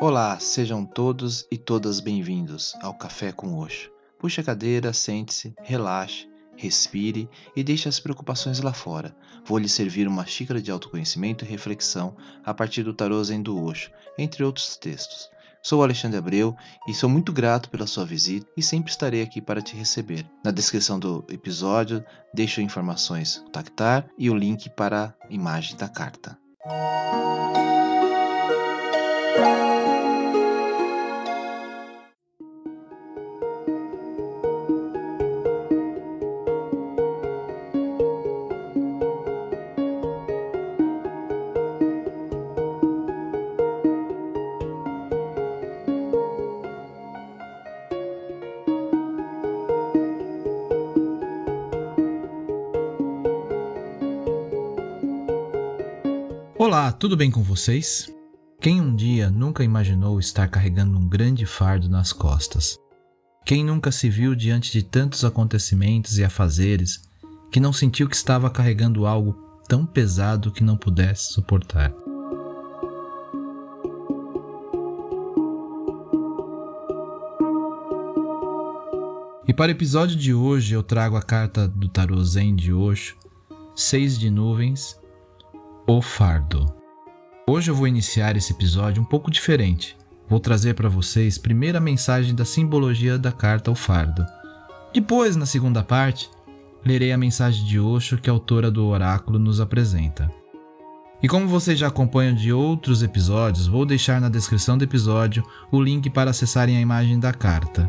Olá, sejam todos e todas bem-vindos ao Café com Osho. Puxe a cadeira, sente-se, relaxe, respire e deixe as preocupações lá fora. Vou lhe servir uma xícara de autoconhecimento e reflexão a partir do tarô Zen do Osho, entre outros textos. Sou Alexandre Abreu e sou muito grato pela sua visita e sempre estarei aqui para te receber. Na descrição do episódio deixo informações do Tactar e o link para a imagem da carta. Olá, tudo bem com vocês? Quem um dia nunca imaginou estar carregando um grande fardo nas costas? Quem nunca se viu diante de tantos acontecimentos e afazeres que não sentiu que estava carregando algo tão pesado que não pudesse suportar? E para o episódio de hoje eu trago a carta do Tarô Zen de Osho, Seis de Nuvens o fardo. Hoje eu vou iniciar esse episódio um pouco diferente. Vou trazer para vocês primeiro a mensagem da simbologia da carta O Fardo. Depois, na segunda parte, lerei a mensagem de Osho que a autora do oráculo nos apresenta. E como vocês já acompanham de outros episódios, vou deixar na descrição do episódio o link para acessarem a imagem da carta.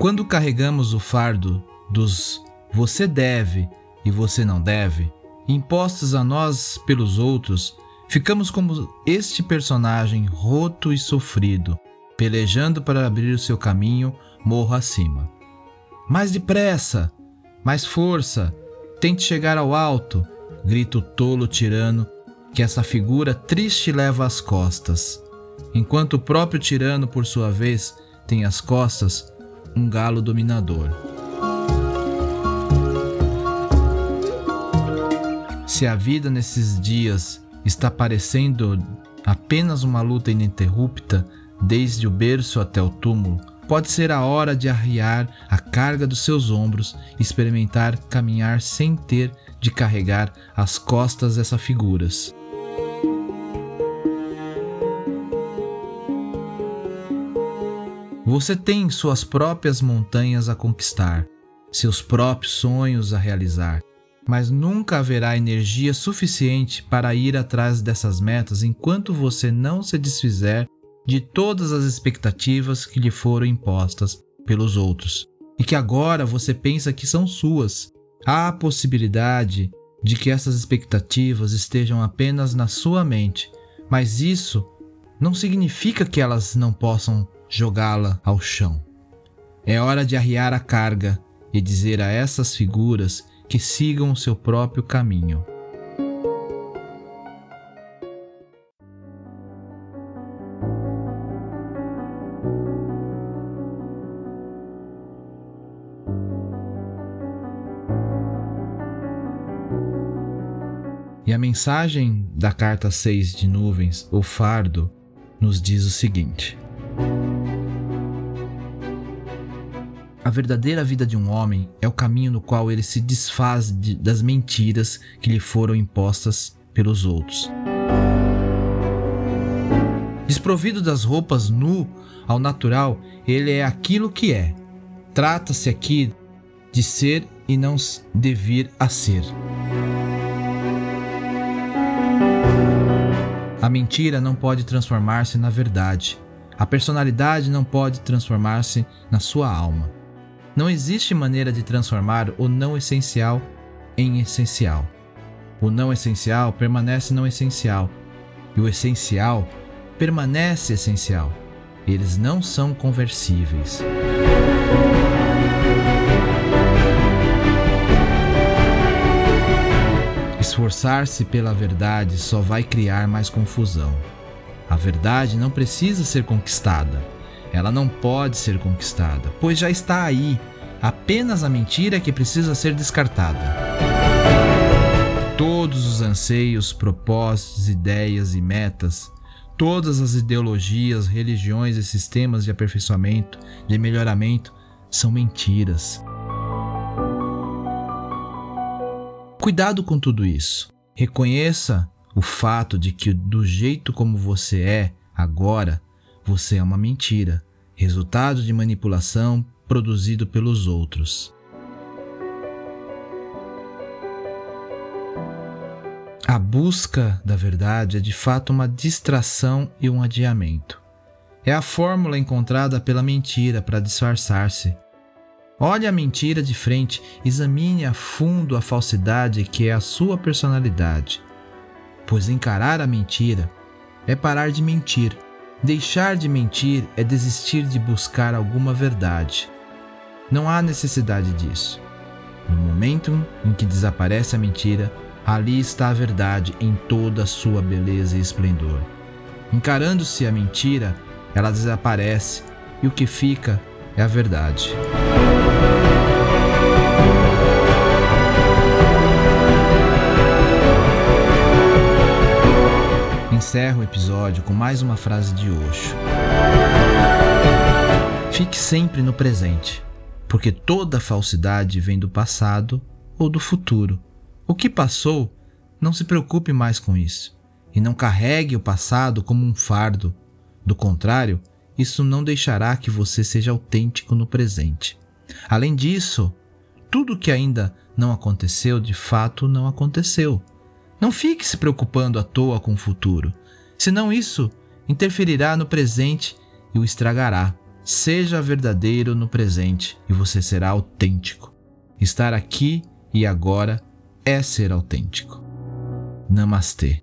Quando carregamos o fardo dos você deve e você não deve, impostos a nós pelos outros, ficamos como este personagem roto e sofrido, pelejando para abrir o seu caminho morro acima. Mais depressa, mais força, tente chegar ao alto, grita o tolo tirano que essa figura triste leva às costas, enquanto o próprio tirano, por sua vez, tem às costas um galo dominador. Se a vida nesses dias está parecendo apenas uma luta ininterrupta, desde o berço até o túmulo, pode ser a hora de arriar a carga dos seus ombros experimentar caminhar sem ter de carregar as costas dessas figuras. Você tem suas próprias montanhas a conquistar, seus próprios sonhos a realizar mas nunca haverá energia suficiente para ir atrás dessas metas enquanto você não se desfizer de todas as expectativas que lhe foram impostas pelos outros e que agora você pensa que são suas. Há a possibilidade de que essas expectativas estejam apenas na sua mente, mas isso não significa que elas não possam jogá-la ao chão. É hora de arriar a carga e dizer a essas figuras que sigam o seu próprio caminho. E a mensagem da carta 6 de nuvens, o fardo, nos diz o seguinte: verdadeira vida de um homem é o caminho no qual ele se desfaz de, das mentiras que lhe foram impostas pelos outros. Desprovido das roupas nu ao natural, ele é aquilo que é. Trata-se aqui de ser e não de vir a ser. A mentira não pode transformar-se na verdade. A personalidade não pode transformar-se na sua alma. Não existe maneira de transformar o não essencial em essencial. O não essencial permanece não essencial e o essencial permanece essencial. Eles não são conversíveis. Esforçar-se pela verdade só vai criar mais confusão. A verdade não precisa ser conquistada ela não pode ser conquistada, pois já está aí. Apenas a mentira é que precisa ser descartada. todos os anseios, propósitos, ideias e metas, todas as ideologias, religiões e sistemas de aperfeiçoamento, de melhoramento, são mentiras. Cuidado com tudo isso. Reconheça o fato de que, do jeito como você é agora, você é uma mentira, resultado de manipulação produzido pelos outros. A busca da verdade é de fato uma distração e um adiamento. É a fórmula encontrada pela mentira para disfarçar-se. Olhe a mentira de frente, examine a fundo a falsidade que é a sua personalidade. Pois encarar a mentira é parar de mentir. Deixar de mentir é desistir de buscar alguma verdade. Não há necessidade disso. No momento em que desaparece a mentira, ali está a verdade em toda a sua beleza e esplendor. Encarando-se a mentira, ela desaparece e o que fica é a verdade. Encerro o episódio com mais uma frase de Osho. Fique sempre no presente, porque toda falsidade vem do passado ou do futuro. O que passou, não se preocupe mais com isso e não carregue o passado como um fardo. Do contrário, isso não deixará que você seja autêntico no presente. Além disso, tudo que ainda não aconteceu de fato não aconteceu. Não fique se preocupando à toa com o futuro, senão isso interferirá no presente e o estragará. Seja verdadeiro no presente e você será autêntico. Estar aqui e agora é ser autêntico. Namastê.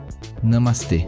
Namastê.